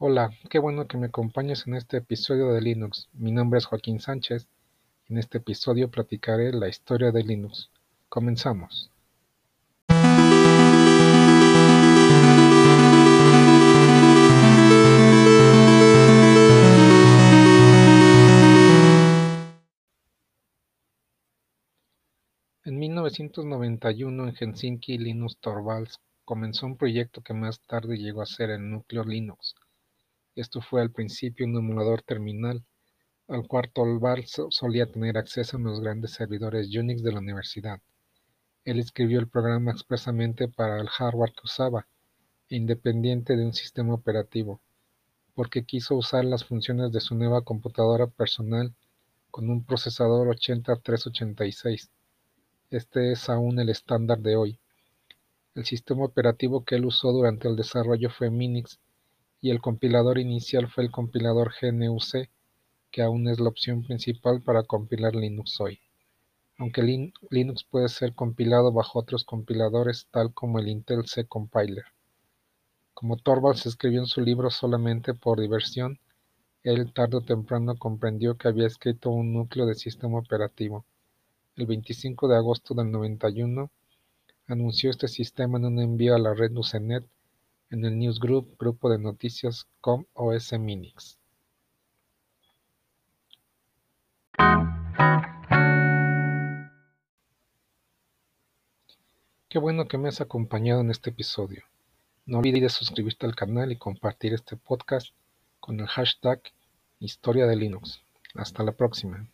Hola, qué bueno que me acompañes en este episodio de Linux. Mi nombre es Joaquín Sánchez. En este episodio platicaré la historia de Linux. Comenzamos. En 1991 en Helsinki, Linus Torvalds comenzó un proyecto que más tarde llegó a ser el núcleo Linux esto fue al principio un emulador terminal, al cual Torvalds solía tener acceso en los grandes servidores Unix de la universidad. Él escribió el programa expresamente para el hardware que usaba, independiente de un sistema operativo, porque quiso usar las funciones de su nueva computadora personal con un procesador 80386. Este es aún el estándar de hoy. El sistema operativo que él usó durante el desarrollo fue Minix y el compilador inicial fue el compilador GNU-C, que aún es la opción principal para compilar Linux hoy, aunque Linux puede ser compilado bajo otros compiladores tal como el Intel C Compiler. Como Torvalds escribió en su libro solamente por diversión, él tarde o temprano comprendió que había escrito un núcleo de sistema operativo. El 25 de agosto del 91 anunció este sistema en un envío a la red Usenet en el newsgroup grupo de noticias com OS Minix. Qué bueno que me has acompañado en este episodio. No olvides suscribirte al canal y compartir este podcast con el hashtag Historia de Linux. Hasta la próxima.